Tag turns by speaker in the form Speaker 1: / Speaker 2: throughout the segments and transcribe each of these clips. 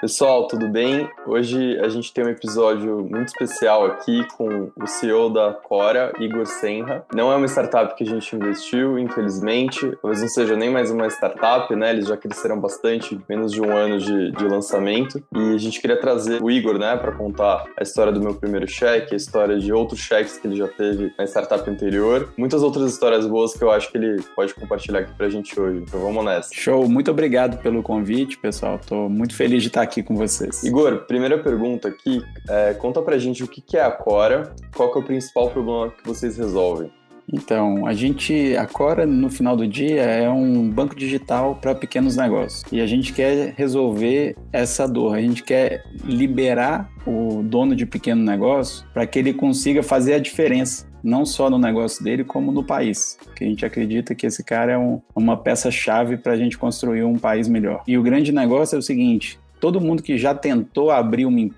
Speaker 1: Pessoal, tudo bem? Hoje a gente tem um episódio muito especial aqui com o CEO da Cora, Igor Senra. Não é uma startup que a gente investiu, infelizmente. Talvez não seja nem mais uma startup, né? Eles já cresceram bastante, menos de um ano de, de lançamento. E a gente queria trazer o Igor, né, para contar a história do meu primeiro cheque, a história de outros cheques que ele já teve na startup anterior. Muitas outras histórias boas que eu acho que ele pode compartilhar aqui pra gente hoje. Então vamos nessa.
Speaker 2: Show, muito obrigado pelo convite, pessoal. Tô muito feliz de estar aqui com vocês.
Speaker 1: Igor, primeira pergunta aqui, é, conta pra gente o que é a Cora, qual que é o principal problema que vocês resolvem?
Speaker 2: Então, a gente, a Cora, no final do dia, é um banco digital para pequenos negócios. E a gente quer resolver essa dor, a gente quer liberar o dono de pequeno negócio para que ele consiga fazer a diferença não só no negócio dele, como no país. Que a gente acredita que esse cara é um, uma peça-chave para a gente construir um país melhor. E o grande negócio é o seguinte: todo mundo que já tentou abrir uma,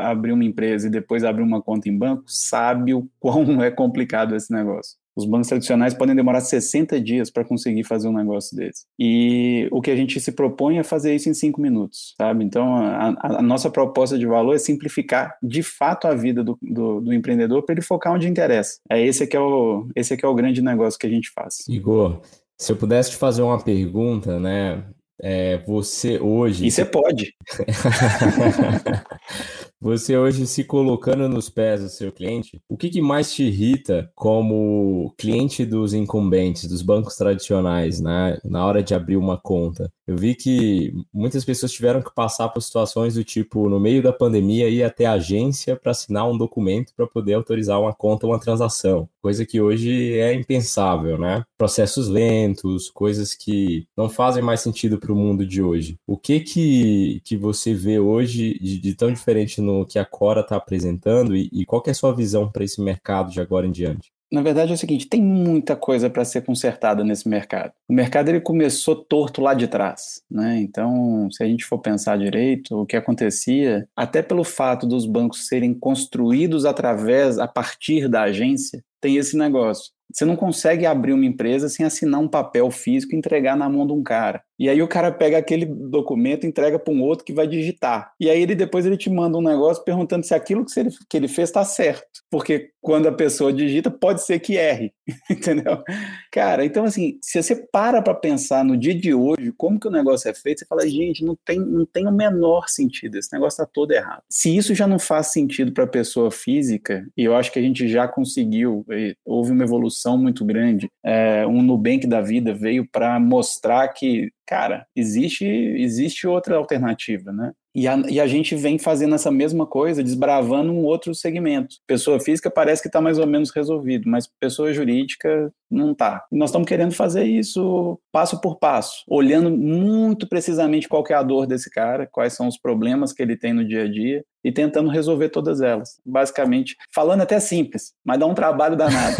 Speaker 2: abrir uma empresa e depois abrir uma conta em banco sabe o quão é complicado esse negócio. Os bancos tradicionais podem demorar 60 dias para conseguir fazer um negócio desse. E o que a gente se propõe é fazer isso em cinco minutos, sabe? Então, a, a nossa proposta de valor é simplificar de fato a vida do, do, do empreendedor para ele focar onde interessa. É esse que é o esse que é o grande negócio que a gente faz.
Speaker 3: Igor, se eu pudesse te fazer uma pergunta, né? É, você hoje.
Speaker 2: E você pode.
Speaker 3: você hoje se colocando nos pés do seu cliente, o que, que, mais te irrita como cliente dos incumbentes, dos bancos tradicionais, né, na hora de abrir uma conta? Eu vi que muitas pessoas tiveram que passar por situações do tipo, no meio da pandemia, ir até a agência para assinar um documento para poder autorizar uma conta uma transação, coisa que hoje é impensável, né? Processos lentos, coisas que não fazem mais sentido para o mundo de hoje. O que que, que você vê hoje de, de tão diferente no que a Cora está apresentando e, e qual é a sua visão para esse mercado de agora em diante?
Speaker 2: na verdade é o seguinte, tem muita coisa para ser consertada nesse mercado. O mercado ele começou torto lá de trás, né? Então, se a gente for pensar direito, o que acontecia, até pelo fato dos bancos serem construídos através, a partir da agência, tem esse negócio. Você não consegue abrir uma empresa sem assinar um papel físico e entregar na mão de um cara. E aí o cara pega aquele documento entrega para um outro que vai digitar. E aí ele depois ele te manda um negócio perguntando se aquilo que ele, que ele fez está certo. Porque quando a pessoa digita, pode ser que erre. Entendeu? Cara, então assim, se você para para pensar no dia de hoje, como que o negócio é feito, você fala, gente, não tem, não tem o menor sentido. Esse negócio está todo errado. Se isso já não faz sentido para a pessoa física, e eu acho que a gente já conseguiu, houve uma evolução muito grande, é, um Nubank da vida veio para mostrar que cara, existe, existe outra alternativa, né? E a, e a gente vem fazendo essa mesma coisa, desbravando um outro segmento. Pessoa física parece que está mais ou menos resolvido, mas pessoa jurídica não está. Nós estamos querendo fazer isso passo por passo, olhando muito precisamente qual é a dor desse cara, quais são os problemas que ele tem no dia a dia e tentando resolver todas elas. Basicamente, falando até simples, mas dá um trabalho danado.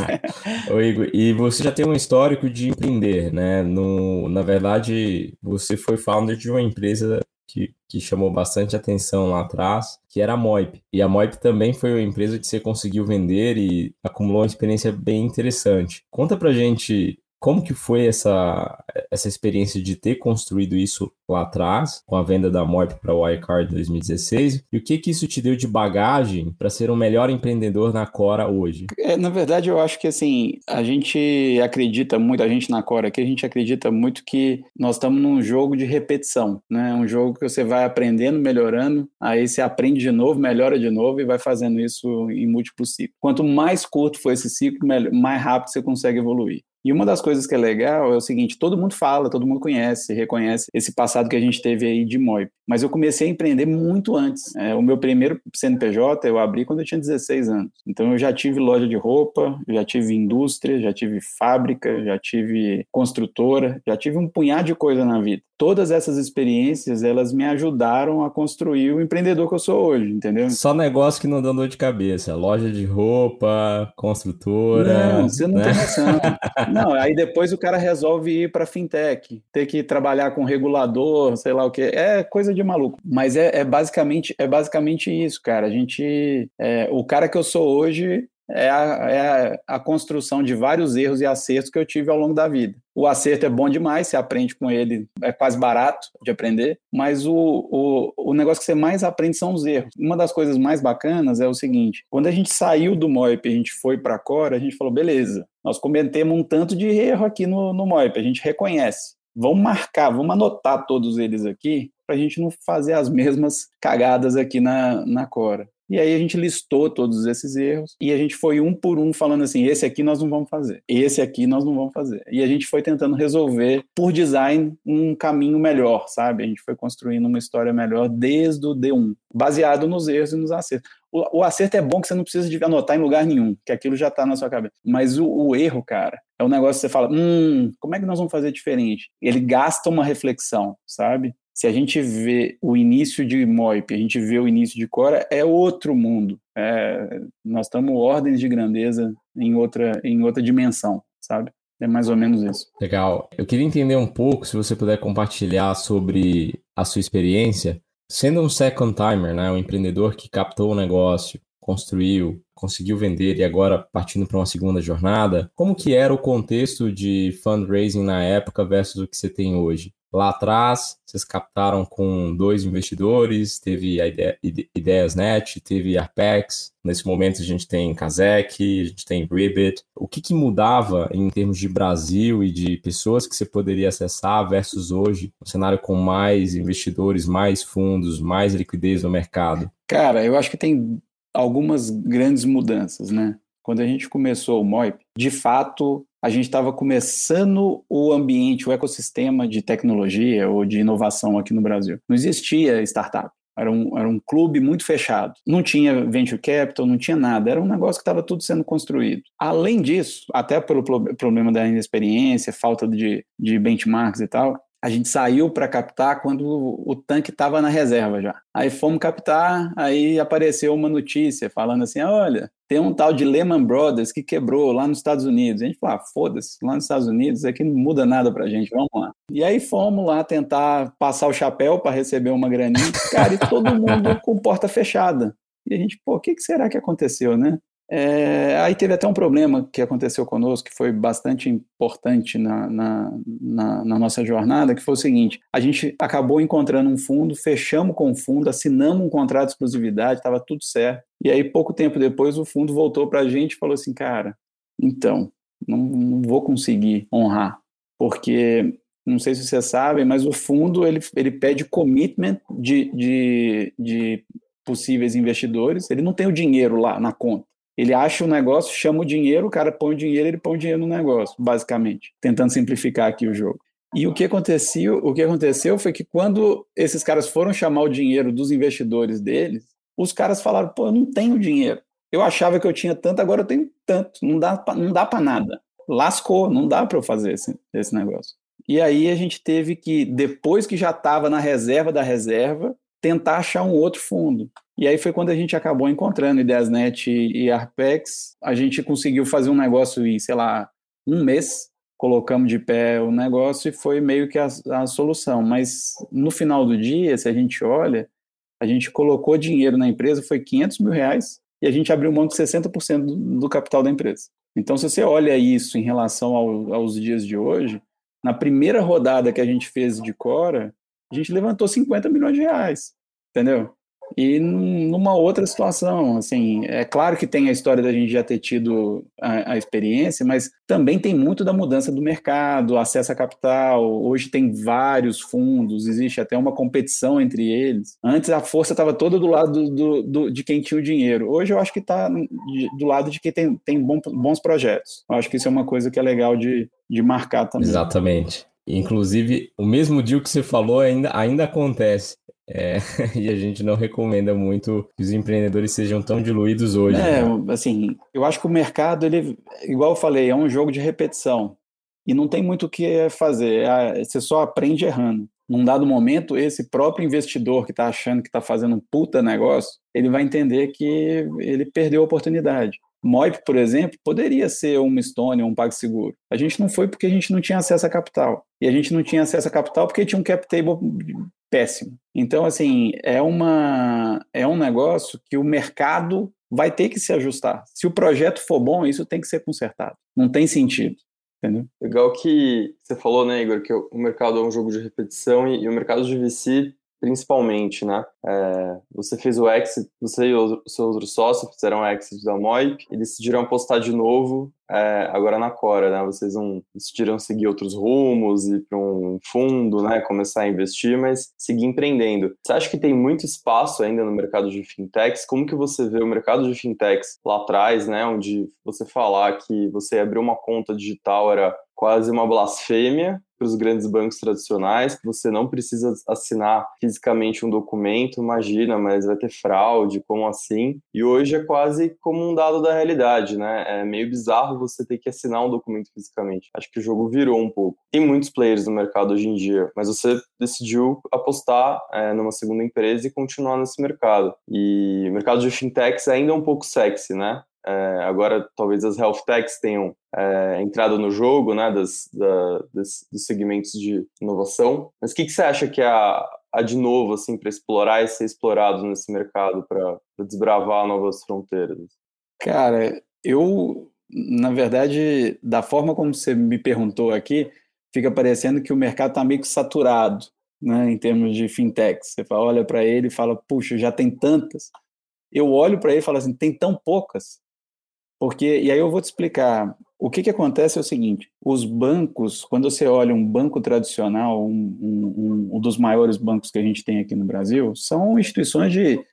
Speaker 3: Ô Igor, e você já tem um histórico de empreender, né? No, na verdade, você foi founder de uma empresa que, que chamou bastante atenção lá atrás, que era a Moip. E a Moip também foi uma empresa que você conseguiu vender e acumulou uma experiência bem interessante. Conta pra gente como que foi essa, essa experiência de ter construído isso lá atrás, com a venda da Moip para o Wirecard em 2016, e o que que isso te deu de bagagem para ser um melhor empreendedor na Cora hoje?
Speaker 2: É, na verdade, eu acho que assim, a gente acredita muito, a gente na Cora aqui, a gente acredita muito que nós estamos num jogo de repetição, né? Um jogo que você vai aprendendo, melhorando, aí você aprende de novo, melhora de novo e vai fazendo isso em múltiplos ciclos. Quanto mais curto for esse ciclo, mais rápido você consegue evoluir. E uma das coisas que é legal é o seguinte: todo mundo fala, todo mundo conhece, reconhece esse passado que a gente teve aí de Moip. Mas eu comecei a empreender muito antes. É, o meu primeiro CNPJ eu abri quando eu tinha 16 anos. Então eu já tive loja de roupa, já tive indústria, já tive fábrica, já tive construtora, já tive um punhado de coisa na vida. Todas essas experiências, elas me ajudaram a construir o empreendedor que eu sou hoje, entendeu?
Speaker 3: Só negócio que não dá dor de cabeça. Loja de roupa, construtora.
Speaker 2: Não, você não né? tem noção. Não, aí depois o cara resolve ir para fintech, ter que trabalhar com regulador, sei lá o que. É coisa de maluco. Mas é, é basicamente é basicamente isso, cara. A gente, é, o cara que eu sou hoje é a, é a, construção de vários erros e acertos que eu tive ao longo da vida. O acerto é bom demais, você aprende com ele, é quase barato de aprender, mas o, o, o negócio que você mais aprende são os erros. Uma das coisas mais bacanas é o seguinte: quando a gente saiu do MOIP e a gente foi para a Cora, a gente falou, beleza, nós cometemos um tanto de erro aqui no, no MOIP, a gente reconhece. Vamos marcar, vamos anotar todos eles aqui, para a gente não fazer as mesmas cagadas aqui na, na Cora. E aí a gente listou todos esses erros e a gente foi um por um falando assim: esse aqui nós não vamos fazer, esse aqui nós não vamos fazer. E a gente foi tentando resolver, por design, um caminho melhor, sabe? A gente foi construindo uma história melhor desde o D1, baseado nos erros e nos acertos. O, o acerto é bom que você não precisa de anotar em lugar nenhum, que aquilo já está na sua cabeça. Mas o, o erro, cara, é um negócio que você fala: hum, como é que nós vamos fazer diferente? Ele gasta uma reflexão, sabe? Se a gente vê o início de Moip, a gente vê o início de Cora, é outro mundo. É, nós estamos ordens de grandeza em outra, em outra dimensão, sabe? É mais ou menos isso.
Speaker 3: Legal. Eu queria entender um pouco, se você puder compartilhar sobre a sua experiência, sendo um second timer, né, um empreendedor que captou o negócio, construiu, conseguiu vender e agora partindo para uma segunda jornada, como que era o contexto de fundraising na época versus o que você tem hoje? Lá atrás, vocês captaram com dois investidores, teve a ideia, Ideias Net, teve Arpex, nesse momento a gente tem Kazek, a gente tem Ribbit. O que, que mudava em termos de Brasil e de pessoas que você poderia acessar versus hoje, um cenário com mais investidores, mais fundos, mais liquidez no mercado?
Speaker 2: Cara, eu acho que tem algumas grandes mudanças, né? Quando a gente começou o MOIP, de fato, a gente estava começando o ambiente, o ecossistema de tecnologia ou de inovação aqui no Brasil. Não existia startup. Era um, era um clube muito fechado. Não tinha venture capital, não tinha nada. Era um negócio que estava tudo sendo construído. Além disso, até pelo problema da inexperiência, falta de, de benchmarks e tal, a gente saiu para captar quando o tanque estava na reserva já. Aí fomos captar, aí apareceu uma notícia falando assim: olha, tem um tal de Lehman Brothers que quebrou lá nos Estados Unidos. A gente falou: ah, foda-se, lá nos Estados Unidos aqui não muda nada para a gente, vamos lá. E aí fomos lá tentar passar o chapéu para receber uma graninha, cara, e todo mundo com porta fechada. E a gente, pô, o que, que será que aconteceu, né? É, aí teve até um problema que aconteceu conosco, que foi bastante importante na, na, na, na, nossa jornada, que foi o seguinte: a gente acabou encontrando um fundo, fechamos com o fundo, assinamos um contrato de exclusividade, estava tudo certo. E aí, pouco tempo depois, o fundo voltou para a gente e falou assim: cara, então, não, não vou conseguir honrar, porque não sei se vocês sabem, mas o fundo ele, ele pede commitment de, de, de possíveis investidores, ele não tem o dinheiro lá na conta. Ele acha o negócio, chama o dinheiro, o cara põe o dinheiro, ele põe o dinheiro no negócio, basicamente, tentando simplificar aqui o jogo. E o que aconteceu, o que aconteceu foi que quando esses caras foram chamar o dinheiro dos investidores deles, os caras falaram: "Pô, eu não tenho dinheiro. Eu achava que eu tinha tanto, agora eu tenho tanto. Não dá pra, não dá para nada. Lascou, não dá para eu fazer esse, esse negócio". E aí a gente teve que depois que já estava na reserva da reserva, tentar achar um outro fundo. E aí foi quando a gente acabou encontrando Ideasnet e Arpex. A gente conseguiu fazer um negócio em, sei lá, um mês. Colocamos de pé o negócio e foi meio que a, a solução. Mas no final do dia, se a gente olha, a gente colocou dinheiro na empresa, foi 500 mil reais, e a gente abriu mão de 60% do, do capital da empresa. Então, se você olha isso em relação ao, aos dias de hoje, na primeira rodada que a gente fez de Cora, a gente levantou 50 milhões de reais, entendeu? E numa outra situação, assim, é claro que tem a história da gente já ter tido a, a, experiência, mas também tem muito da mudança do mercado, acesso a capital. Hoje tem vários fundos, existe até uma competição entre eles. Antes a força estava toda do lado do, do, de quem tinha o dinheiro. Hoje eu acho que está do lado de quem tem, tem bons projetos. Eu acho que isso é uma coisa que é legal de, de marcar também.
Speaker 3: Exatamente. Inclusive, o mesmo deal que você falou ainda, ainda acontece. É, e a gente não recomenda muito que os empreendedores sejam tão diluídos hoje.
Speaker 2: É, né? assim, eu acho que o mercado, ele, igual eu falei, é um jogo de repetição. E não tem muito o que fazer. É, você só aprende errando. Num dado momento, esse próprio investidor que está achando que está fazendo um puta negócio, ele vai entender que ele perdeu a oportunidade. Moip, por exemplo, poderia ser uma Stone ou um PagSeguro. A gente não foi porque a gente não tinha acesso a capital. E a gente não tinha acesso a capital porque tinha um cap table péssimo. Então, assim, é, uma, é um negócio que o mercado vai ter que se ajustar. Se o projeto for bom, isso tem que ser consertado. Não tem sentido. Entendeu?
Speaker 1: Legal que você falou, né, Igor, que o mercado é um jogo de repetição e, e o mercado de VC principalmente, né? É, você fez o exit, você e o seu outro sócio fizeram o exit da Moip e decidiram apostar de novo é, agora na Cora, né? Vocês não decidiram seguir outros rumos, ir para um fundo, né? Começar a investir, mas seguir empreendendo. Você acha que tem muito espaço ainda no mercado de fintechs? Como que você vê o mercado de fintechs lá atrás, né? Onde você falar que você abriu uma conta digital era quase uma blasfêmia para os grandes bancos tradicionais, você não precisa assinar fisicamente um documento, imagina, mas vai ter fraude, como assim? E hoje é quase como um dado da realidade, né? É meio bizarro você ter que assinar um documento fisicamente. Acho que o jogo virou um pouco. Tem muitos players no mercado hoje em dia, mas você decidiu apostar é, numa segunda empresa e continuar nesse mercado. E o mercado de fintechs ainda é um pouco sexy, né? É, agora, talvez as health techs tenham é, entrado no jogo, né, das, da, das, dos segmentos de inovação. Mas o que, que você acha que é a, a de novo, assim, para explorar e ser explorado nesse mercado, para desbravar novas fronteiras?
Speaker 2: Cara, eu, na verdade, da forma como você me perguntou aqui, fica parecendo que o mercado está meio que saturado, né, em termos de fintechs. Você fala, olha para ele e fala, puxa, já tem tantas. Eu olho para ele e falo assim, tem tão poucas. Porque, e aí eu vou te explicar. O que, que acontece é o seguinte: os bancos, quando você olha um banco tradicional, um, um, um dos maiores bancos que a gente tem aqui no Brasil, são instituições de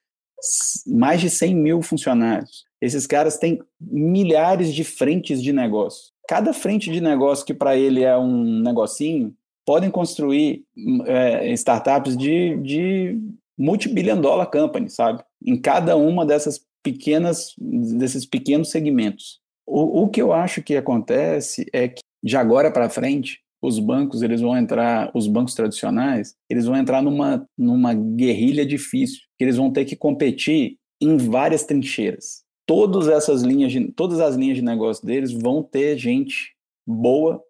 Speaker 2: mais de 100 mil funcionários. Esses caras têm milhares de frentes de negócio. Cada frente de negócio que para ele é um negocinho, podem construir é, startups de, de multibillion dollar company, sabe? Em cada uma dessas pequenas, desses pequenos segmentos. O, o que eu acho que acontece é que de agora para frente os bancos eles vão entrar, os bancos tradicionais, eles vão entrar numa, numa guerrilha difícil, que eles vão ter que competir em várias trincheiras. Todas essas linhas, de, todas as linhas de negócio deles vão ter gente boa,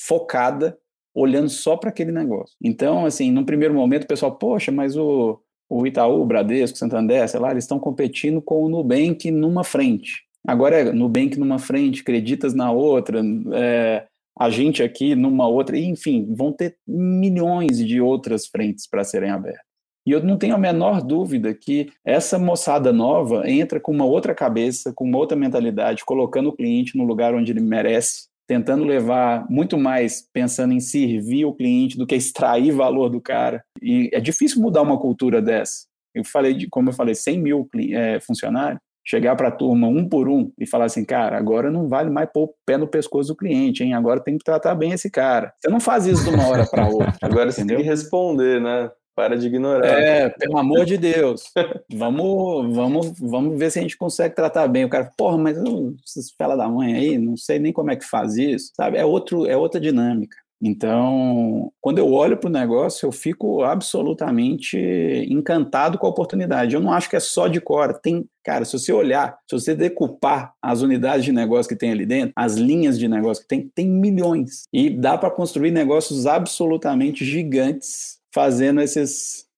Speaker 2: focada, olhando só para aquele negócio. Então, assim, no primeiro momento o pessoal, poxa, mas o, o Itaú, o Bradesco, o Santander, sei lá, eles estão competindo com o Nubank numa frente. Agora é Nubank numa frente, Creditas na outra, é, a gente aqui numa outra, enfim, vão ter milhões de outras frentes para serem abertas. E eu não tenho a menor dúvida que essa moçada nova entra com uma outra cabeça, com uma outra mentalidade, colocando o cliente no lugar onde ele merece, tentando levar muito mais pensando em servir o cliente do que extrair valor do cara. E é difícil mudar uma cultura dessa. Eu falei, de, como eu falei, 100 mil é, funcionários, chegar para a turma um por um e falar assim, cara, agora não vale mais pôr o pé no pescoço do cliente, hein? Agora tem que tratar bem esse cara. Você não faz isso de uma hora para outra.
Speaker 1: agora você tem que responder, né? Para de ignorar.
Speaker 2: É, pelo amor de Deus. vamos, vamos, vamos ver se a gente consegue tratar bem. O cara, porra, mas essas fela da mãe aí, não sei nem como é que faz isso, sabe? É, outro, é outra dinâmica. Então, quando eu olho para o negócio, eu fico absolutamente encantado com a oportunidade. Eu não acho que é só de Cora. Tem, cara, se você olhar, se você decupar as unidades de negócio que tem ali dentro, as linhas de negócio que tem, tem milhões. E dá para construir negócios absolutamente gigantes fazendo esses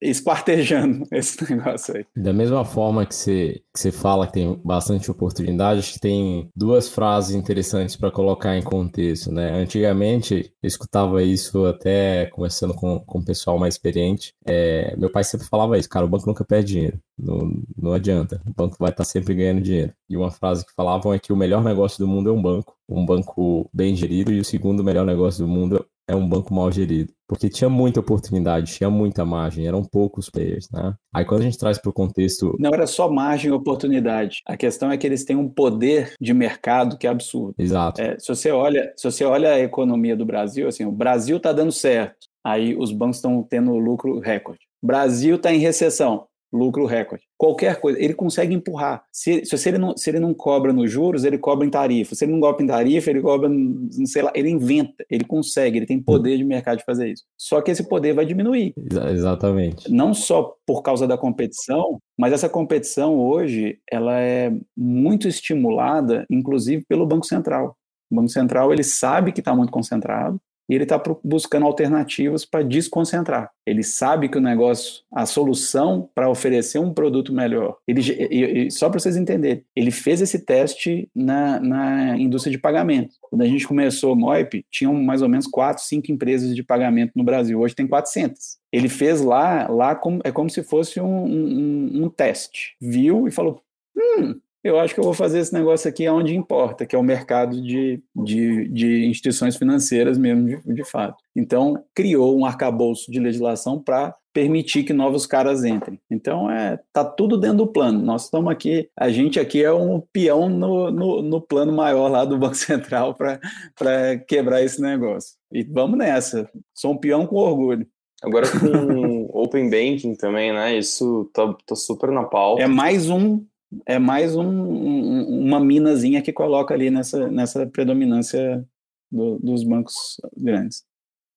Speaker 2: esquartejando esse negócio aí.
Speaker 3: Da mesma forma que você, que você fala que tem bastante oportunidade, acho que tem duas frases interessantes para colocar em contexto, né? Antigamente, eu escutava isso até conversando com, com o pessoal mais experiente. É, meu pai sempre falava isso, cara, o banco nunca perde dinheiro. Não, não adianta, o banco vai estar tá sempre ganhando dinheiro. E uma frase que falavam é que o melhor negócio do mundo é um banco, um banco bem gerido, e o segundo melhor negócio do mundo é um banco mal gerido. Porque tinha muita oportunidade, tinha muita margem, eram poucos players, né? Aí quando a gente traz para o contexto.
Speaker 2: Não era só margem e oportunidade. A questão é que eles têm um poder de mercado que é absurdo.
Speaker 3: Exato.
Speaker 2: É, se, você olha, se você olha a economia do Brasil, assim, o Brasil está dando certo. Aí os bancos estão tendo lucro recorde. Brasil está em recessão lucro recorde. Qualquer coisa, ele consegue empurrar. Se, se, ele não, se ele não cobra nos juros, ele cobra em tarifa. Se ele não cobra em tarifa, ele cobra, não sei lá, ele inventa, ele consegue, ele tem poder de mercado de fazer isso. Só que esse poder vai diminuir.
Speaker 3: Exatamente.
Speaker 2: Não só por causa da competição, mas essa competição hoje, ela é muito estimulada, inclusive pelo Banco Central. O Banco Central, ele sabe que está muito concentrado, e ele está buscando alternativas para desconcentrar. Ele sabe que o negócio, a solução para oferecer um produto melhor, ele, e, e, só para vocês entenderem, ele fez esse teste na, na indústria de pagamento. Quando a gente começou o Moip, tinham mais ou menos quatro, cinco empresas de pagamento no Brasil. Hoje tem 400. Ele fez lá, lá como, é como se fosse um, um, um teste. Viu e falou: hum, eu acho que eu vou fazer esse negócio aqui onde importa, que é o mercado de, de, de instituições financeiras mesmo, de, de, fato. Então, criou um arcabouço de legislação para permitir que novos caras entrem. Então, é, tá tudo dentro do plano. Nós estamos aqui, a gente aqui é um peão no, no, no plano maior lá do Banco Central para quebrar esse negócio. E vamos nessa. Sou um peão com orgulho.
Speaker 1: Agora com Open Banking também, né? Isso tá, tá super na pauta.
Speaker 2: É mais um é mais um, um, uma minazinha que coloca ali nessa, nessa predominância do, dos bancos grandes.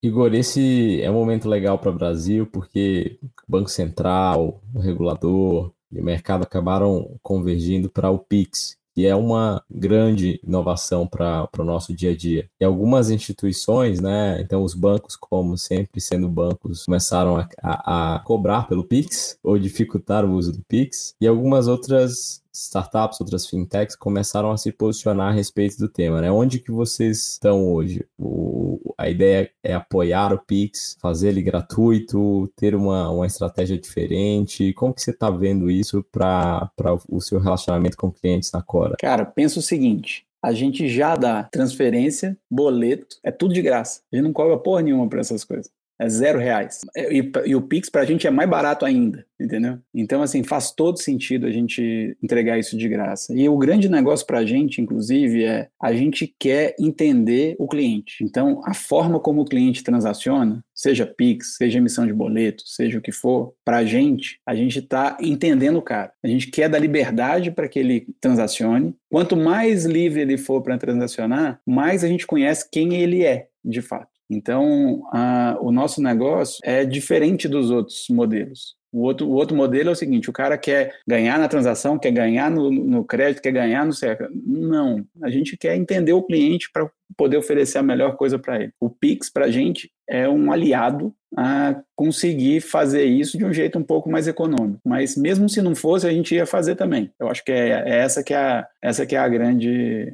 Speaker 3: Igor, esse é um momento legal para o Brasil porque o Banco Central, o regulador e o mercado acabaram convergindo para o PIX, que é uma grande inovação para o nosso dia a dia. E algumas instituições, né, então os bancos, como sempre sendo bancos, começaram a, a, a cobrar pelo Pix ou dificultar o uso do Pix, e algumas outras startups, outras fintechs começaram a se posicionar a respeito do tema, né? Onde que vocês estão hoje? O, a ideia é apoiar o Pix, fazer ele gratuito, ter uma, uma estratégia diferente. Como que você está vendo isso para o seu relacionamento com clientes na Cora?
Speaker 2: Cara, pensa o seguinte, a gente já dá transferência, boleto, é tudo de graça. A gente não cobra porra nenhuma para essas coisas é zero reais. É, e, e o Pix para a gente é mais barato ainda, entendeu? Então, assim, faz todo sentido a gente entregar isso de graça. E o grande negócio para a gente, inclusive, é a gente quer entender o cliente. Então, a forma como o cliente transaciona, seja Pix, seja emissão de boleto, seja o que for, para a gente, a gente está entendendo o cara. A gente quer dar liberdade para que ele transacione. Quanto mais livre ele for para transacionar, mais a gente conhece quem ele é, de fato. Então, a, o nosso negócio é diferente dos outros modelos. O outro, o outro modelo é o seguinte: o cara quer ganhar na transação, quer ganhar no, no crédito, quer ganhar no cerca. Não, a gente quer entender o cliente para poder oferecer a melhor coisa para ele. O Pix, para a gente, é um aliado a conseguir fazer isso de um jeito um pouco mais econômico. Mas mesmo se não fosse, a gente ia fazer também. Eu acho que é, é essa que é a, essa que é a grande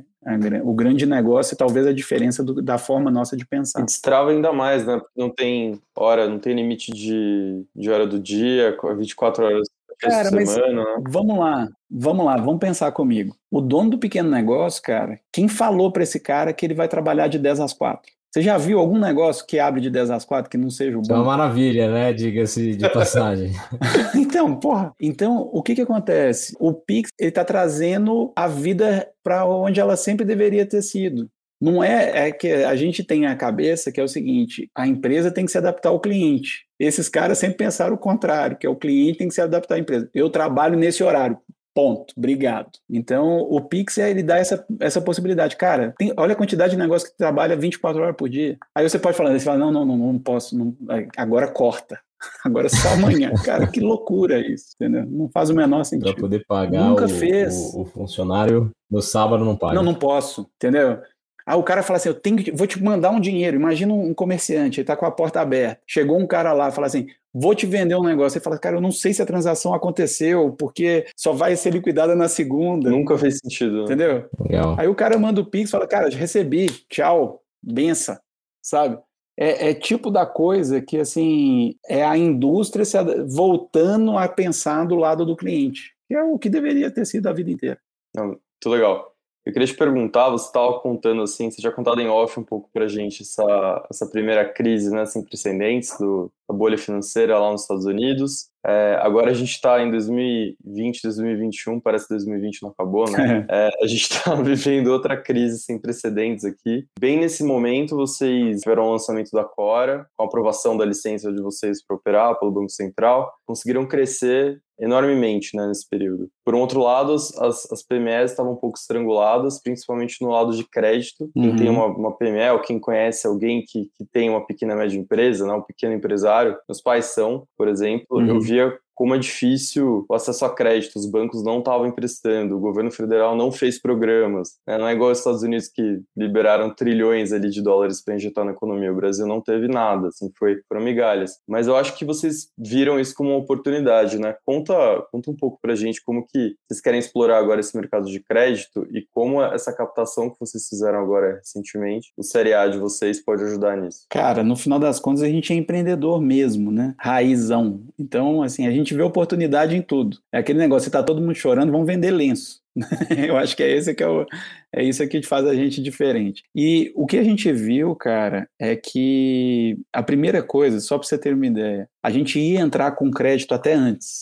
Speaker 2: o grande negócio e talvez a diferença do, da forma nossa de pensar.
Speaker 1: E destrava ainda mais, né? Não tem hora, não tem limite de, de hora do dia, 24 horas
Speaker 2: Cara, mas semana, né? vamos lá, vamos lá, vamos pensar comigo. O dono do pequeno negócio, cara, quem falou para esse cara que ele vai trabalhar de 10 às 4? Você já viu algum negócio que abre de 10 às 4 que não seja o bom?
Speaker 3: É uma maravilha, né? Diga-se de passagem.
Speaker 2: então, porra. Então, o que que acontece? O Pix, ele tá trazendo a vida para onde ela sempre deveria ter sido. Não é, é que a gente tem a cabeça que é o seguinte: a empresa tem que se adaptar ao cliente. Esses caras sempre pensaram o contrário, que é o cliente tem que se adaptar à empresa. Eu trabalho nesse horário. Ponto. Obrigado. Então, o Pix, ele dá essa, essa possibilidade. Cara, tem, olha a quantidade de negócio que trabalha 24 horas por dia. Aí você pode falar, você fala, não, não, não, não posso, não, agora corta. Agora é só amanhã. Cara, que loucura isso, entendeu? Não faz o menor sentido.
Speaker 3: Para poder pagar Nunca o, fez. O, o, funcionário no sábado não paga.
Speaker 2: Não, não posso, entendeu? Aí o cara fala assim: Eu tenho que, vou te mandar um dinheiro. Imagina um comerciante, ele está com a porta aberta. Chegou um cara lá, fala assim: Vou te vender um negócio. Você fala, cara, eu não sei se a transação aconteceu, porque só vai ser liquidada na segunda.
Speaker 1: Nunca fez sentido.
Speaker 2: Entendeu? Legal. Aí o cara manda o Pix e fala, cara, recebi, tchau, benção, sabe? É, é, tipo da coisa que, assim, é a indústria se, voltando a pensar do lado do cliente, que é o que deveria ter sido a vida inteira.
Speaker 1: Não, muito legal. Eu queria te perguntar, você estava contando assim, você já contado em off um pouco para gente essa, essa primeira crise, né, sem precedentes do, da bolha financeira lá nos Estados Unidos. É, agora a gente está em 2020, 2021, parece que 2020 não acabou, né? É, a gente está vivendo outra crise sem precedentes aqui. Bem nesse momento, vocês tiveram o lançamento da Cora, com a aprovação da licença de vocês para operar pelo Banco Central, conseguiram crescer enormemente né, nesse período. Por um outro lado, as, as PMEs estavam um pouco estranguladas, principalmente no lado de crédito. Quem tem uhum. uma, uma PME ou quem conhece alguém que, que tem uma pequena média empresa, né, um pequeno empresário, meus pais são, por exemplo, uhum. eu via como é difícil o acesso a crédito, os bancos não estavam emprestando, o governo federal não fez programas, né? não é igual os Estados Unidos que liberaram trilhões ali de dólares para injetar na economia, o Brasil não teve nada, assim, foi por migalhas. Mas eu acho que vocês viram isso como uma oportunidade, né? Conta, conta um pouco pra gente como que vocês querem explorar agora esse mercado de crédito e como essa captação que vocês fizeram agora recentemente, o Série A de vocês pode ajudar nisso.
Speaker 2: Cara, no final das contas a gente é empreendedor mesmo, né? Raizão. Então, assim, a gente vê oportunidade em tudo. É aquele negócio, se tá todo mundo chorando, vamos vender lenço. Eu acho que é esse que é, o, é isso que faz a gente diferente. E o que a gente viu, cara, é que a primeira coisa, só para você ter uma ideia, a gente ia entrar com crédito até antes,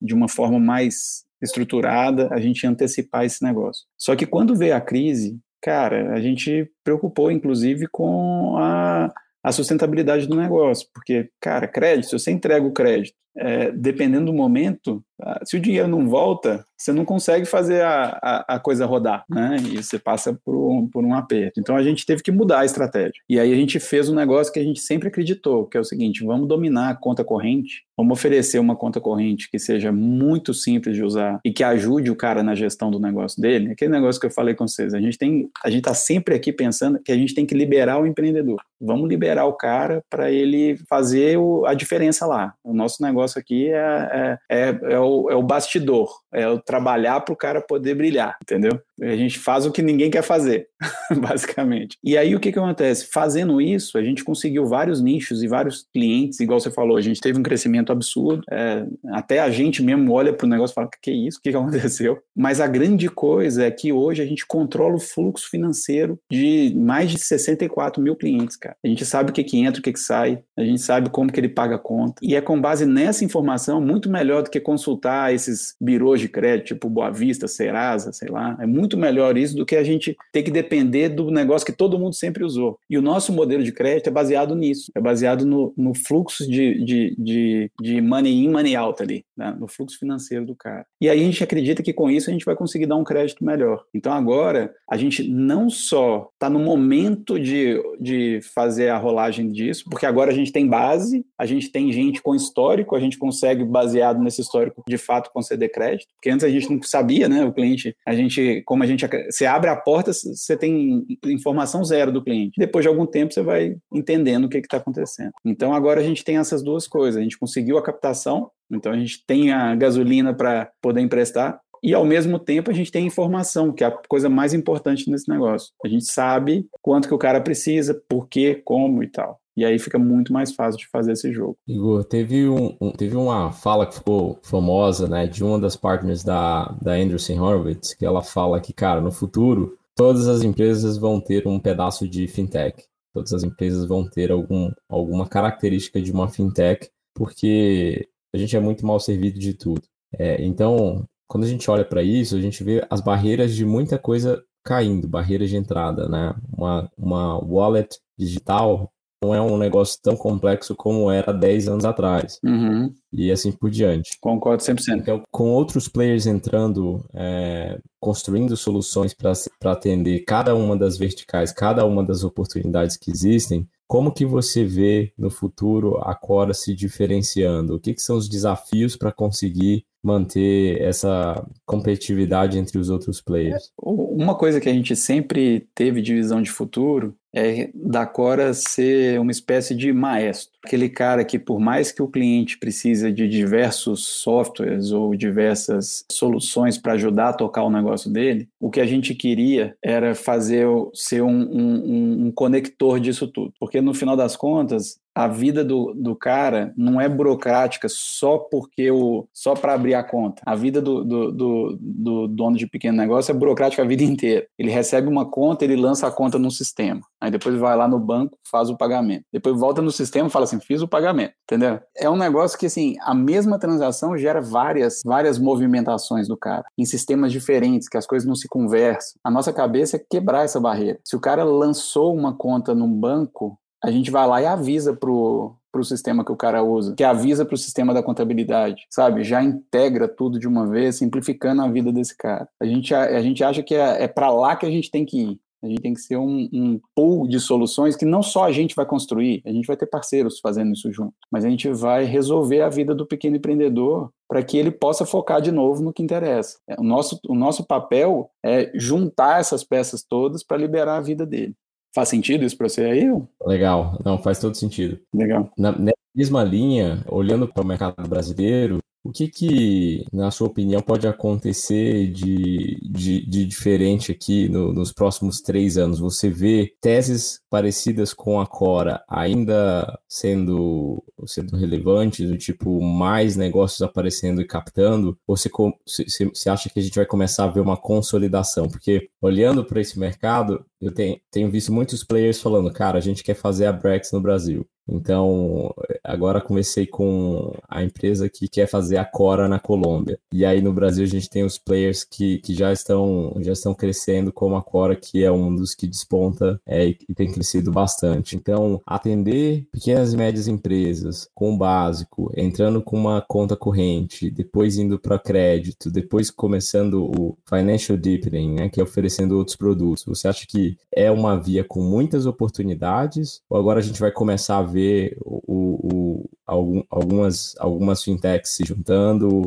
Speaker 2: de uma forma mais estruturada, a gente ia antecipar esse negócio. Só que quando veio a crise, cara, a gente preocupou, inclusive, com a, a sustentabilidade do negócio, porque, cara, crédito, se você entrega o crédito, é, dependendo do momento, se o dinheiro não volta, você não consegue fazer a, a, a, coisa rodar, né? E você passa por um, por um aperto. Então a gente teve que mudar a estratégia. E aí a gente fez um negócio que a gente sempre acreditou, que é o seguinte: vamos dominar a conta corrente, vamos oferecer uma conta corrente que seja muito simples de usar e que ajude o cara na gestão do negócio dele. Aquele negócio que eu falei com vocês, a gente tem, a gente está sempre aqui pensando que a gente tem que liberar o empreendedor. Vamos liberar o cara para ele fazer o, a diferença lá. O nosso negócio aqui é, é, é, é o é o bastidor, é o trabalhar para o cara poder brilhar, entendeu? A gente faz o que ninguém quer fazer, basicamente. E aí o que, que acontece? Fazendo isso, a gente conseguiu vários nichos e vários clientes, igual você falou, a gente teve um crescimento absurdo. É, até a gente mesmo olha para o negócio e fala: que isso? O que, que aconteceu? Mas a grande coisa é que hoje a gente controla o fluxo financeiro de mais de 64 mil clientes, cara. A gente sabe o que, que entra, o que, que sai, a gente sabe como que ele paga a conta. E é com base nessa informação muito melhor do que consultar esses birôs de crédito, tipo Boa Vista, Serasa, sei lá. É muito melhor isso do que a gente ter que depender do negócio que todo mundo sempre usou. E o nosso modelo de crédito é baseado nisso, é baseado no, no fluxo de, de, de, de money in, money out ali, né? no fluxo financeiro do cara. E aí a gente acredita que com isso a gente vai conseguir dar um crédito melhor. Então agora a gente não só está no momento de, de fazer a rolagem disso, porque agora a gente tem base, a gente tem gente com histórico, gente consegue, baseado nesse histórico, de fato conceder crédito, porque antes a gente não sabia, né, o cliente, a gente, como a gente, você abre a porta, você tem informação zero do cliente. Depois de algum tempo você vai entendendo o que está acontecendo. Então agora a gente tem essas duas coisas, a gente conseguiu a captação, então a gente tem a gasolina para poder emprestar, e ao mesmo tempo a gente tem informação, que é a coisa mais importante nesse negócio. A gente sabe quanto que o cara precisa, por quê, como e tal. E aí fica muito mais fácil de fazer esse jogo.
Speaker 3: Igor, teve, um, um, teve uma fala que ficou famosa, né, de uma das partners da, da Andreessen Horowitz, que ela fala que, cara, no futuro, todas as empresas vão ter um pedaço de fintech. Todas as empresas vão ter algum, alguma característica de uma fintech, porque a gente é muito mal servido de tudo. É, então, quando a gente olha para isso, a gente vê as barreiras de muita coisa caindo, barreiras de entrada, né? Uma, uma wallet digital não é um negócio tão complexo como era 10 anos atrás.
Speaker 2: Uhum.
Speaker 3: E assim por diante.
Speaker 2: Concordo 100%.
Speaker 3: Então, com outros players entrando, é, construindo soluções para atender cada uma das verticais, cada uma das oportunidades que existem, como que você vê no futuro a Cora se diferenciando? O que, que são os desafios para conseguir manter essa competitividade entre os outros players?
Speaker 2: Uma coisa que a gente sempre teve de visão de futuro é da Cora ser uma espécie de maestro. Aquele cara que, por mais que o cliente precise de diversos softwares ou diversas soluções para ajudar a tocar o negócio dele, o que a gente queria era fazer ser um, um, um conector disso tudo. Porque no final das contas, a vida do, do cara não é burocrática só porque o só para abrir a conta. A vida do, do, do, do, dono de pequeno negócio é burocrática a vida inteira. Ele recebe uma conta, ele lança a conta no sistema. Aí depois vai lá no banco, faz o pagamento. Depois volta no sistema e fala assim, fiz o pagamento. Entendeu? É um negócio que assim, a mesma transação gera várias várias movimentações do cara em sistemas diferentes, que as coisas não se conversam. A nossa cabeça é quebrar essa barreira. Se o cara lançou uma conta num banco, a gente vai lá e avisa pro para o sistema que o cara usa, que avisa para o sistema da contabilidade, sabe? Já integra tudo de uma vez, simplificando a vida desse cara. A gente, a, a gente acha que é, é para lá que a gente tem que ir. A gente tem que ser um, um pool de soluções que não só a gente vai construir, a gente vai ter parceiros fazendo isso junto, mas a gente vai resolver a vida do pequeno empreendedor para que ele possa focar de novo no que interessa. É, o nosso, o nosso papel é juntar essas peças todas para liberar a vida dele. Faz sentido isso para você aí?
Speaker 3: Legal, não, faz todo sentido.
Speaker 2: Legal.
Speaker 3: Na, mesma linha, olhando para o mercado brasileiro, o que, que, na sua opinião, pode acontecer de, de, de diferente aqui no, nos próximos três anos? Você vê teses parecidas com a Cora ainda sendo, sendo relevantes, do tipo mais negócios aparecendo e captando? Ou você, você, você acha que a gente vai começar a ver uma consolidação? Porque olhando para esse mercado, eu tenho, tenho visto muitos players falando, cara, a gente quer fazer a Brex no Brasil. Então, agora comecei com a empresa que quer fazer a Cora na Colômbia. E aí no Brasil a gente tem os players que, que já, estão, já estão crescendo, como a Cora, que é um dos que desponta é, e tem crescido bastante. Então, atender pequenas e médias empresas com o básico, entrando com uma conta corrente, depois indo para crédito, depois começando o financial deepening, né, que é oferecendo outros produtos. Você acha que é uma via com muitas oportunidades? Ou agora a gente vai começar a ver o, o, algum, algumas, algumas fintechs se juntando,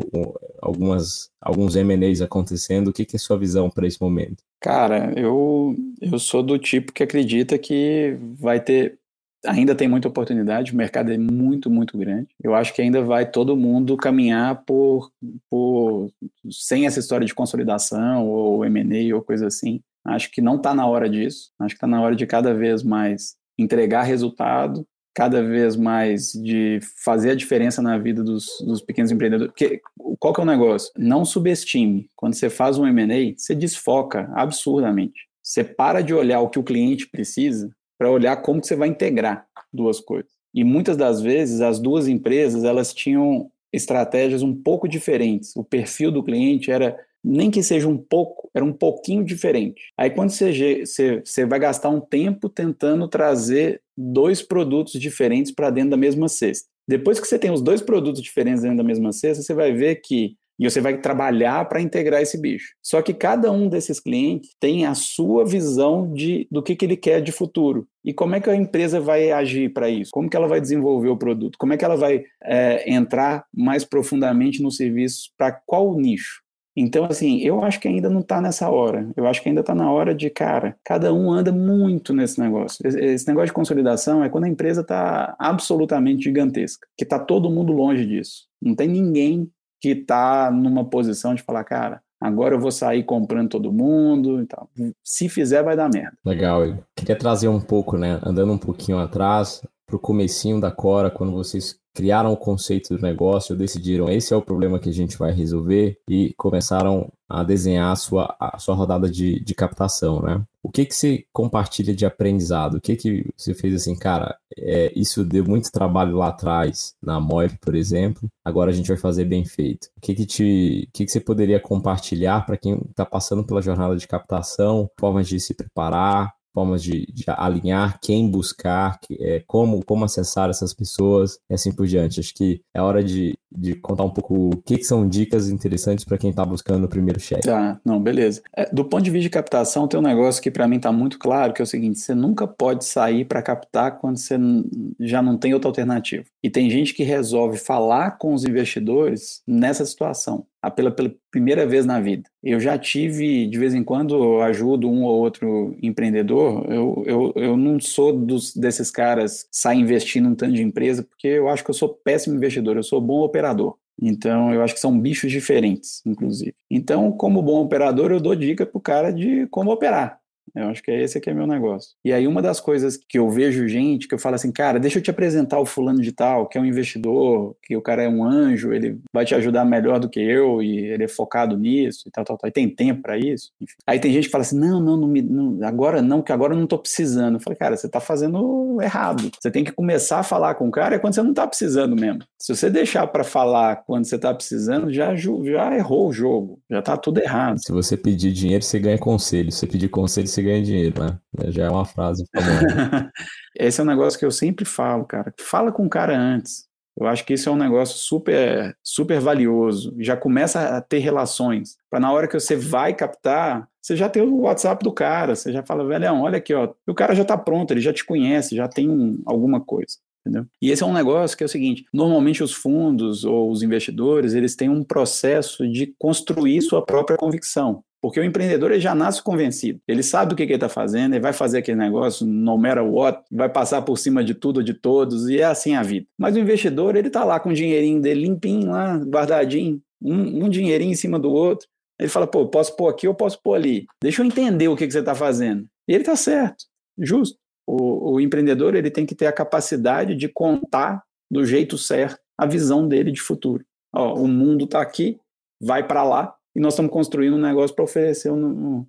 Speaker 3: algumas, alguns M&As acontecendo. O que, que é sua visão para esse momento?
Speaker 2: Cara, eu, eu sou do tipo que acredita que vai ter ainda tem muita oportunidade, o mercado é muito, muito grande. Eu acho que ainda vai todo mundo caminhar por, por sem essa história de consolidação ou M&A ou coisa assim. Acho que não está na hora disso. Acho que está na hora de cada vez mais entregar resultado cada vez mais de fazer a diferença na vida dos, dos pequenos empreendedores. Porque, qual que é o negócio? Não subestime. Quando você faz um M&A, você desfoca absurdamente. Você para de olhar o que o cliente precisa para olhar como que você vai integrar duas coisas. E muitas das vezes as duas empresas elas tinham estratégias um pouco diferentes. O perfil do cliente era nem que seja um pouco, era um pouquinho diferente. Aí quando você, você, você vai gastar um tempo tentando trazer dois produtos diferentes para dentro da mesma cesta. Depois que você tem os dois produtos diferentes dentro da mesma cesta, você vai ver que e você vai trabalhar para integrar esse bicho. Só que cada um desses clientes tem a sua visão de, do que, que ele quer de futuro. E como é que a empresa vai agir para isso? Como que ela vai desenvolver o produto? Como é que ela vai é, entrar mais profundamente no serviço? Para qual nicho? Então, assim, eu acho que ainda não está nessa hora. Eu acho que ainda está na hora de, cara, cada um anda muito nesse negócio. Esse negócio de consolidação é quando a empresa está absolutamente gigantesca, que está todo mundo longe disso. Não tem ninguém que está numa posição de falar, cara, agora eu vou sair comprando todo mundo e tal. Se fizer, vai dar merda.
Speaker 3: Legal. Eu queria trazer um pouco, né, andando um pouquinho atrás, para o comecinho da Cora, quando vocês criaram o conceito do negócio, decidiram esse é o problema que a gente vai resolver e começaram a desenhar a sua, a sua rodada de, de captação, né? O que que você compartilha de aprendizado? O que que você fez assim, cara, é, isso deu muito trabalho lá atrás, na Moip, por exemplo, agora a gente vai fazer bem feito. O que que, te, o que, que você poderia compartilhar para quem está passando pela jornada de captação, formas de se preparar, formas de, de alinhar quem buscar, é, como, como acessar essas pessoas e assim por diante. Acho que é hora de, de contar um pouco o que, que são dicas interessantes para quem está buscando o primeiro cheque.
Speaker 2: Tá, não, beleza. É, do ponto de vista de captação, tem um negócio que para mim está muito claro, que é o seguinte, você nunca pode sair para captar quando você já não tem outra alternativa. E tem gente que resolve falar com os investidores nessa situação pela, pela primeira vez na vida. Eu já tive, de vez em quando, ajudo um ou outro empreendedor. Eu, eu, eu não sou dos, desses caras sair investindo um tanto de empresa, porque eu acho que eu sou péssimo investidor, eu sou bom operador. Então, eu acho que são bichos diferentes, inclusive. Então, como bom operador, eu dou dica pro cara de como operar. Eu acho que é esse que é meu negócio. E aí uma das coisas que eu vejo gente que eu falo assim, cara, deixa eu te apresentar o fulano de tal, que é um investidor, que o cara é um anjo, ele vai te ajudar melhor do que eu e ele é focado nisso e tal, tal, tal. E tem tempo para isso. Enfim. Aí tem gente que fala assim, não, não, não, não, agora não, que agora eu não tô precisando. Eu falei, cara, você tá fazendo errado. Você tem que começar a falar com o cara é quando você não tá precisando mesmo. Se você deixar para falar quando você tá precisando, já, já errou o jogo, já tá tudo errado.
Speaker 3: Se você pedir dinheiro, você ganha conselho. Se você pedir conselho, você ganha dinheiro, né? Já é uma frase.
Speaker 2: Esse é um negócio que eu sempre falo, cara. Fala com o cara antes. Eu acho que isso é um negócio super, super valioso. Já começa a ter relações. Para na hora que você vai captar, você já tem o WhatsApp do cara, você já fala, velhão, olha aqui, ó. o cara já está pronto, ele já te conhece, já tem alguma coisa. Entendeu? E esse é um negócio que é o seguinte: normalmente os fundos ou os investidores eles têm um processo de construir sua própria convicção. Porque o empreendedor ele já nasce convencido. Ele sabe o que, que ele está fazendo, ele vai fazer aquele negócio, no matter what, vai passar por cima de tudo, de todos, e é assim a vida. Mas o investidor, ele está lá com o dinheirinho dele limpinho, lá, guardadinho, um, um dinheirinho em cima do outro. Ele fala, pô, posso pôr aqui ou posso pôr ali. Deixa eu entender o que, que você está fazendo. E ele está certo, justo. O, o empreendedor ele tem que ter a capacidade de contar do jeito certo a visão dele de futuro. Ó, o mundo está aqui, vai para lá, e nós estamos construindo um negócio para oferecer um, um,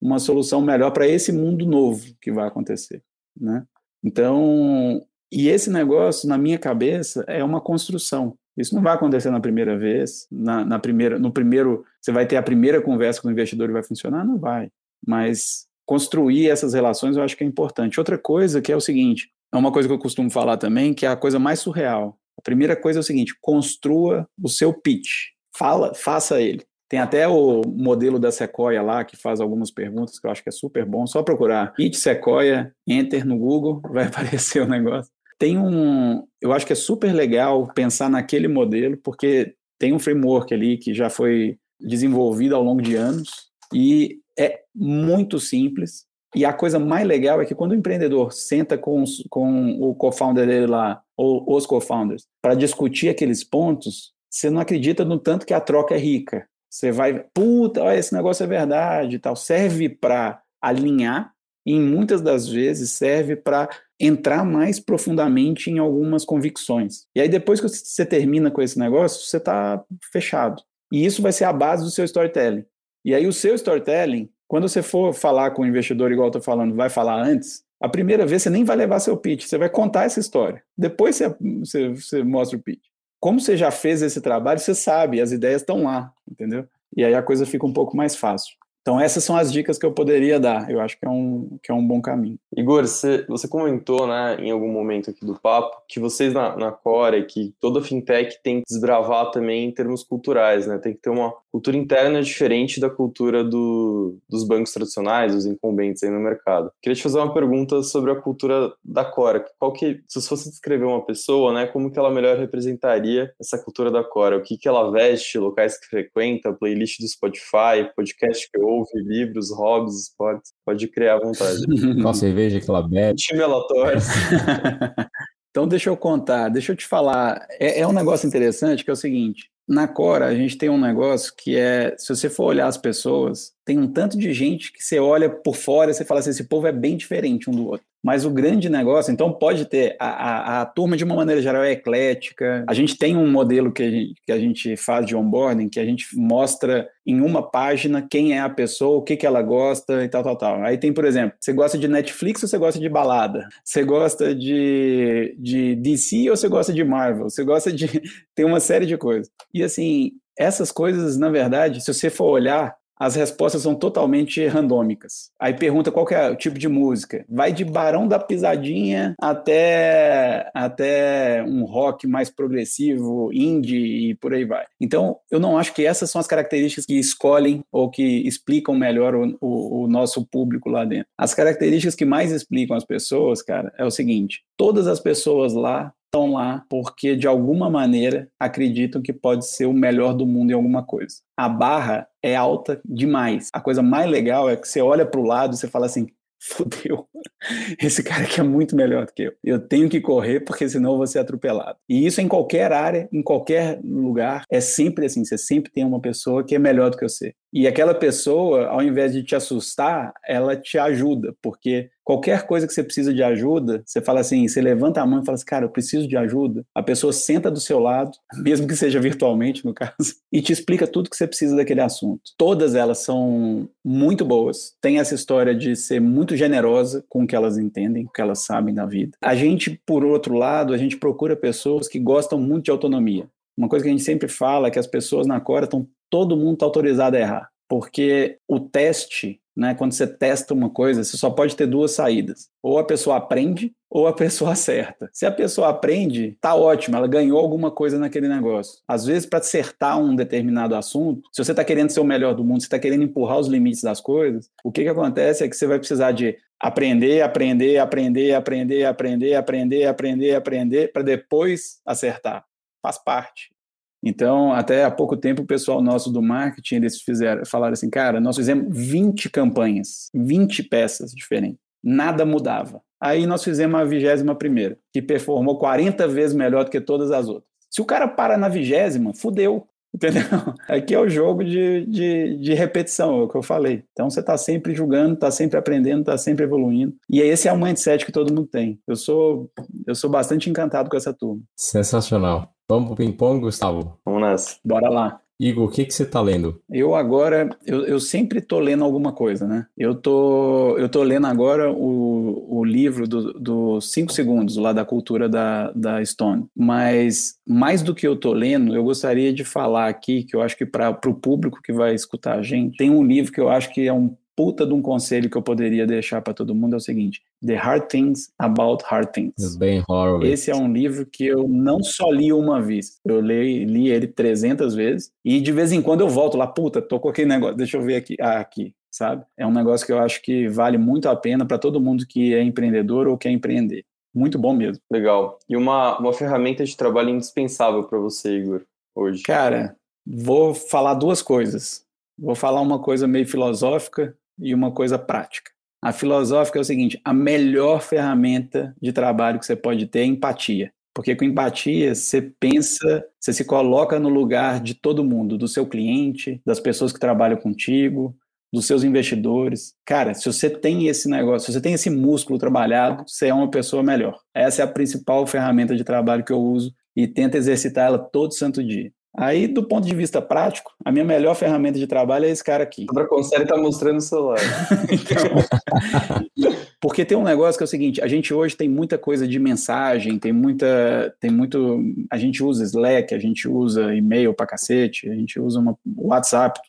Speaker 2: uma solução melhor para esse mundo novo que vai acontecer, né? Então, e esse negócio, na minha cabeça, é uma construção. Isso não vai acontecer na primeira vez, na, na primeira, no primeiro, você vai ter a primeira conversa com o investidor e vai funcionar? Não vai. Mas construir essas relações eu acho que é importante. Outra coisa que é o seguinte, é uma coisa que eu costumo falar também, que é a coisa mais surreal. A primeira coisa é o seguinte, construa o seu pitch. Fala, faça ele. Tem até o modelo da Sequoia lá, que faz algumas perguntas que eu acho que é super bom. Só procurar It Sequoia, enter no Google, vai aparecer o negócio. Tem um. Eu acho que é super legal pensar naquele modelo, porque tem um framework ali que já foi desenvolvido ao longo de anos e é muito simples. E a coisa mais legal é que quando o empreendedor senta com, os, com o co-founder dele lá, ou os co-founders, para discutir aqueles pontos, você não acredita no tanto que a troca é rica. Você vai, puta, esse negócio é verdade e tal. Serve para alinhar e muitas das vezes serve para entrar mais profundamente em algumas convicções. E aí depois que você termina com esse negócio, você está fechado. E isso vai ser a base do seu storytelling. E aí o seu storytelling, quando você for falar com o investidor igual eu estou falando, vai falar antes, a primeira vez você nem vai levar seu pitch, você vai contar essa história. Depois você, você, você mostra o pitch como você já fez esse trabalho, você sabe, as ideias estão lá, entendeu? E aí a coisa fica um pouco mais fácil. Então, essas são as dicas que eu poderia dar. Eu acho que é um, que é um bom caminho.
Speaker 1: Igor, você, você comentou né, em algum momento aqui do papo que vocês na, na Core, que toda fintech tem que desbravar também em termos culturais, né? Tem que ter uma cultura interna diferente da cultura do, dos bancos tradicionais, dos incumbentes aí no mercado. Queria te fazer uma pergunta sobre a cultura da Core. Qual que, se fosse descrever uma pessoa, né, como que ela melhor representaria essa cultura da Core? O que, que ela veste, locais que frequenta, playlist do Spotify, podcast que livros, hobbies, esportes. Pode criar à vontade.
Speaker 3: Qual cerveja que ela bebe?
Speaker 1: Time ela torce.
Speaker 2: então, deixa eu contar, deixa eu te falar. É, é um negócio interessante que é o seguinte: na Cora, a gente tem um negócio que é, se você for olhar as pessoas, tem um tanto de gente que você olha por fora e você fala assim, esse povo é bem diferente um do outro. Mas o grande negócio, então pode ter, a, a, a turma de uma maneira geral é eclética, a gente tem um modelo que a gente, que a gente faz de onboarding, que a gente mostra em uma página quem é a pessoa, o que, que ela gosta e tal, tal, tal. Aí tem, por exemplo, você gosta de Netflix ou você gosta de balada? Você gosta de, de DC ou você gosta de Marvel? Você gosta de... tem uma série de coisas. E assim, essas coisas, na verdade, se você for olhar, as respostas são totalmente randômicas. Aí pergunta qual é o tipo de música. Vai de Barão da Pisadinha até, até um rock mais progressivo, indie e por aí vai. Então, eu não acho que essas são as características que escolhem ou que explicam melhor o, o, o nosso público lá dentro. As características que mais explicam as pessoas, cara, é o seguinte: todas as pessoas lá estão lá porque de alguma maneira acreditam que pode ser o melhor do mundo em alguma coisa. A barra é alta demais. A coisa mais legal é que você olha para o lado e você fala assim: fudeu, esse cara aqui é muito melhor do que eu. Eu tenho que correr porque senão eu vou ser atropelado. E isso em qualquer área, em qualquer lugar, é sempre assim. Você sempre tem uma pessoa que é melhor do que você. E aquela pessoa, ao invés de te assustar, ela te ajuda, porque qualquer coisa que você precisa de ajuda, você fala assim, você levanta a mão e fala assim, cara, eu preciso de ajuda. A pessoa senta do seu lado, mesmo que seja virtualmente, no caso, e te explica tudo que você precisa daquele assunto. Todas elas são muito boas, tem essa história de ser muito generosa com o que elas entendem, o que elas sabem da vida. A gente, por outro lado, a gente procura pessoas que gostam muito de autonomia. Uma coisa que a gente sempre fala é que as pessoas na Cora estão todo mundo está autorizado a errar, porque o teste né? Quando você testa uma coisa, você só pode ter duas saídas. Ou a pessoa aprende, ou a pessoa acerta. Se a pessoa aprende, tá ótimo, ela ganhou alguma coisa naquele negócio. Às vezes, para acertar um determinado assunto, se você está querendo ser o melhor do mundo, você está querendo empurrar os limites das coisas, o que, que acontece é que você vai precisar de aprender, aprender, aprender, aprender, aprender, aprender, aprender, aprender, para depois acertar. Faz parte. Então, até há pouco tempo, o pessoal nosso do marketing, eles fizeram, falaram assim, cara, nós fizemos 20 campanhas, 20 peças diferentes. Nada mudava. Aí nós fizemos a vigésima primeira, que performou 40 vezes melhor do que todas as outras. Se o cara para na vigésima, fudeu. Entendeu? Aqui é o jogo de, de, de repetição, é o que eu falei. Então você está sempre julgando, está sempre aprendendo, está sempre evoluindo. E esse é o mindset que todo mundo tem. Eu sou, eu sou bastante encantado com essa turma.
Speaker 3: Sensacional. Vamos pro ping-pong, Gustavo?
Speaker 1: Vamos nessa.
Speaker 2: Bora lá.
Speaker 3: Igor, o que, que você está lendo?
Speaker 2: Eu agora, eu, eu sempre estou lendo alguma coisa, né? Eu tô, eu tô lendo agora o, o livro dos do 5 segundos, lá da cultura da, da Stone. Mas, mais do que eu tô lendo, eu gostaria de falar aqui, que eu acho que para o público que vai escutar a gente, tem um livro que eu acho que é um puta de um conselho que eu poderia deixar para todo mundo é o seguinte: The Hard Things About Hard Things.
Speaker 3: Ben Horowitz.
Speaker 2: Esse é um livro que eu não só li uma vez, eu li, li ele 300 vezes e de vez em quando eu volto lá, puta, tô com aquele negócio, deixa eu ver aqui, ah, aqui, sabe? É um negócio que eu acho que vale muito a pena para todo mundo que é empreendedor ou quer empreender. Muito bom mesmo.
Speaker 1: Legal. E uma, uma ferramenta de trabalho indispensável para você, Igor, hoje?
Speaker 2: Cara, vou falar duas coisas. Vou falar uma coisa meio filosófica e uma coisa prática. A filosófica é o seguinte: a melhor ferramenta de trabalho que você pode ter é empatia. Porque com empatia você pensa, você se coloca no lugar de todo mundo, do seu cliente, das pessoas que trabalham contigo, dos seus investidores. Cara, se você tem esse negócio, se você tem esse músculo trabalhado, você é uma pessoa melhor. Essa é a principal ferramenta de trabalho que eu uso e tento exercitar ela todo santo dia. Aí, do ponto de vista prático, a minha melhor ferramenta de trabalho é esse cara aqui.
Speaker 1: Para conseguir tá mostrando o celular.
Speaker 2: então, porque tem um negócio que é o seguinte: a gente hoje tem muita coisa de mensagem, tem muita, tem muito, a gente usa Slack, a gente usa e-mail para cacete, a gente usa uma WhatsApp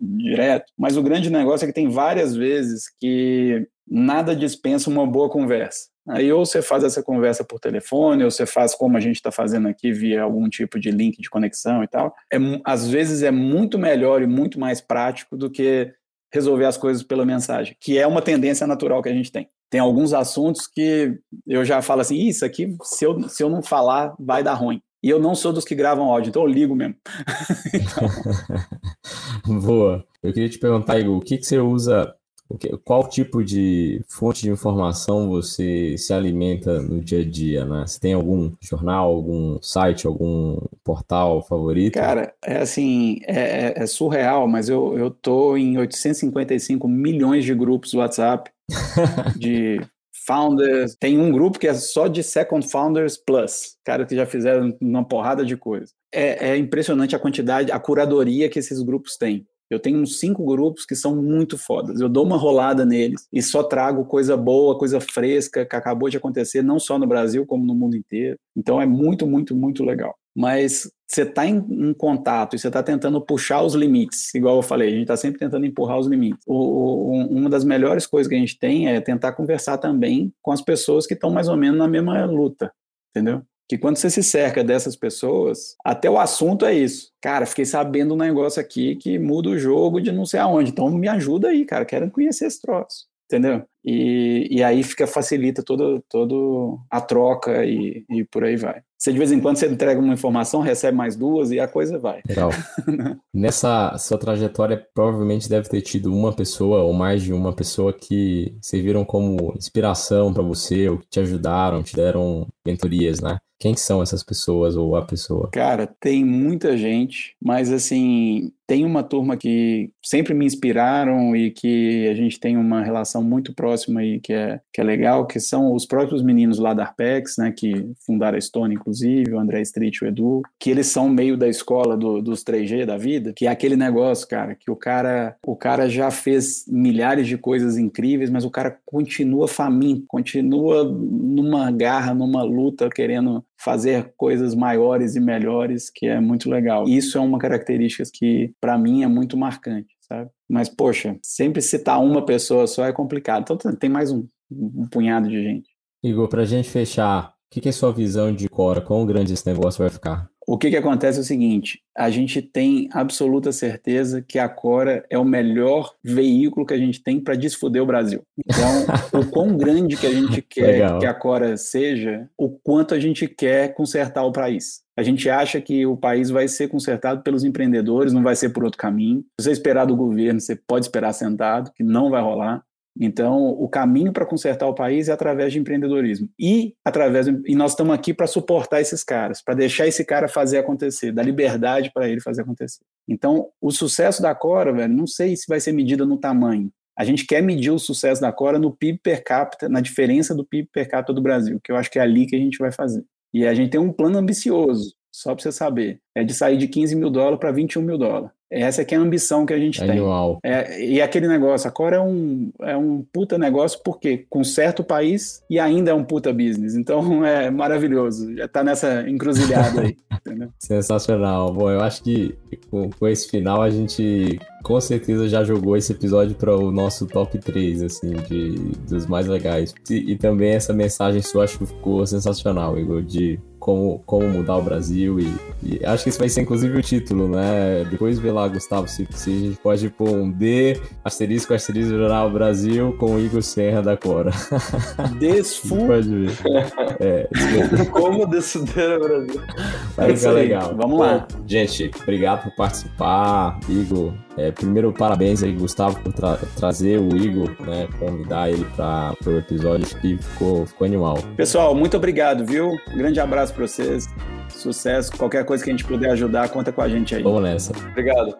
Speaker 2: direto. Mas o grande negócio é que tem várias vezes que nada dispensa uma boa conversa. Aí ou você faz essa conversa por telefone, ou você faz como a gente está fazendo aqui via algum tipo de link de conexão e tal. É, às vezes é muito melhor e muito mais prático do que resolver as coisas pela mensagem, que é uma tendência natural que a gente tem. Tem alguns assuntos que eu já falo assim, isso aqui, se eu, se eu não falar, vai dar ruim. E eu não sou dos que gravam áudio, então eu ligo mesmo.
Speaker 3: então... Boa. Eu queria te perguntar, Igor, o que, que você usa qual tipo de fonte de informação você se alimenta no dia a dia, né? Você tem algum jornal, algum site, algum portal favorito?
Speaker 2: Cara, é assim, é, é, é surreal, mas eu, eu tô em 855 milhões de grupos WhatsApp de founders. Tem um grupo que é só de Second Founders Plus, cara que já fizeram uma porrada de coisa. É, é impressionante a quantidade, a curadoria que esses grupos têm. Eu tenho uns cinco grupos que são muito fodas. Eu dou uma rolada neles e só trago coisa boa, coisa fresca que acabou de acontecer, não só no Brasil, como no mundo inteiro. Então é muito, muito, muito legal. Mas você está em, em, contato e você está tentando puxar os limites, igual eu falei, a gente está sempre tentando empurrar os limites. O, o, uma das melhores coisas que a gente tem é tentar conversar também com as pessoas que estão mais ou menos na mesma luta, entendeu? Que quando você se cerca dessas pessoas, até o assunto é isso. Cara, fiquei sabendo um negócio aqui que muda o jogo de não sei aonde. Então me ajuda aí, cara. Quero conhecer esse troço. Entendeu? E, e aí fica, facilita toda todo a troca e, e por aí vai. Você de vez em quando você entrega uma informação, recebe mais duas e a coisa vai.
Speaker 3: Legal. Nessa sua trajetória, provavelmente deve ter tido uma pessoa ou mais de uma pessoa que serviram como inspiração para você, ou que te ajudaram, te deram mentorias, né? Quem são essas pessoas ou a pessoa?
Speaker 2: Cara, tem muita gente, mas assim, tem uma turma que sempre me inspiraram e que a gente tem uma relação muito próxima e que é, que é legal, que são os próprios meninos lá da Arpex, né, que fundaram a Stone, inclusive, o André Street e o Edu, que eles são meio da escola do, dos 3G da vida, que é aquele negócio, cara, que o cara, o cara já fez milhares de coisas incríveis, mas o cara continua faminto, continua numa garra, numa luta, querendo fazer coisas maiores e melhores, que é muito legal. Isso é uma característica que, para mim, é muito marcante. sabe? Mas, poxa, sempre citar uma pessoa só é complicado. Então tem mais um, um punhado de gente.
Speaker 3: Igor, pra gente fechar, o que, que é sua visão de Cora? Quão grande esse negócio vai ficar?
Speaker 2: O que, que acontece é o seguinte: a gente tem absoluta certeza que a Cora é o melhor veículo que a gente tem para desfuder o Brasil. Então, o quão grande que a gente quer Legal. que a Cora seja, o quanto a gente quer consertar o país. A gente acha que o país vai ser consertado pelos empreendedores, não vai ser por outro caminho. Se você esperar do governo, você pode esperar sentado, que não vai rolar. Então, o caminho para consertar o país é através de empreendedorismo. E através e nós estamos aqui para suportar esses caras, para deixar esse cara fazer acontecer, dar liberdade para ele fazer acontecer. Então, o sucesso da Cora, velho, não sei se vai ser medida no tamanho. A gente quer medir o sucesso da Cora no PIB per capita, na diferença do PIB per capita do Brasil, que eu acho que é ali que a gente vai fazer. E a gente tem um plano ambicioso, só para você saber. É de sair de 15 mil dólares para 21 mil dólares. Essa é a ambição que a gente
Speaker 3: Anual.
Speaker 2: tem. É, e aquele negócio, agora é um, é um puta negócio porque conserta o país e ainda é um puta business. Então é maravilhoso. Já tá nessa encruzilhada aí.
Speaker 3: Sensacional. Bom, eu acho que com, com, esse final a gente com certeza já jogou esse episódio para o nosso top 3, assim, de, dos mais legais. E, e também essa mensagem sua acho que ficou sensacional, Igor, de como, como mudar o Brasil e, e, acho que esse vai ser inclusive o título, né? Depois vê lá, Gustavo, se, se a gente pode pôr um D, asterisco, asterisco, jornal Brasil com o Igor Serra da Cora.
Speaker 2: Desfu.
Speaker 3: pode ver. É,
Speaker 1: como desfuder o Brasil.
Speaker 3: Vai ficar legal.
Speaker 2: Vamos lá.
Speaker 3: Gente, obrigado por participar, Igor. É, primeiro, parabéns aí, Gustavo, por tra trazer o Igor, né? Convidar ele para o episódio que ficou, ficou animal.
Speaker 2: Pessoal, muito obrigado, viu? Um grande abraço para vocês. Sucesso. Qualquer coisa que a gente puder ajudar, conta com a gente aí.
Speaker 3: Vamos nessa.
Speaker 1: Obrigado.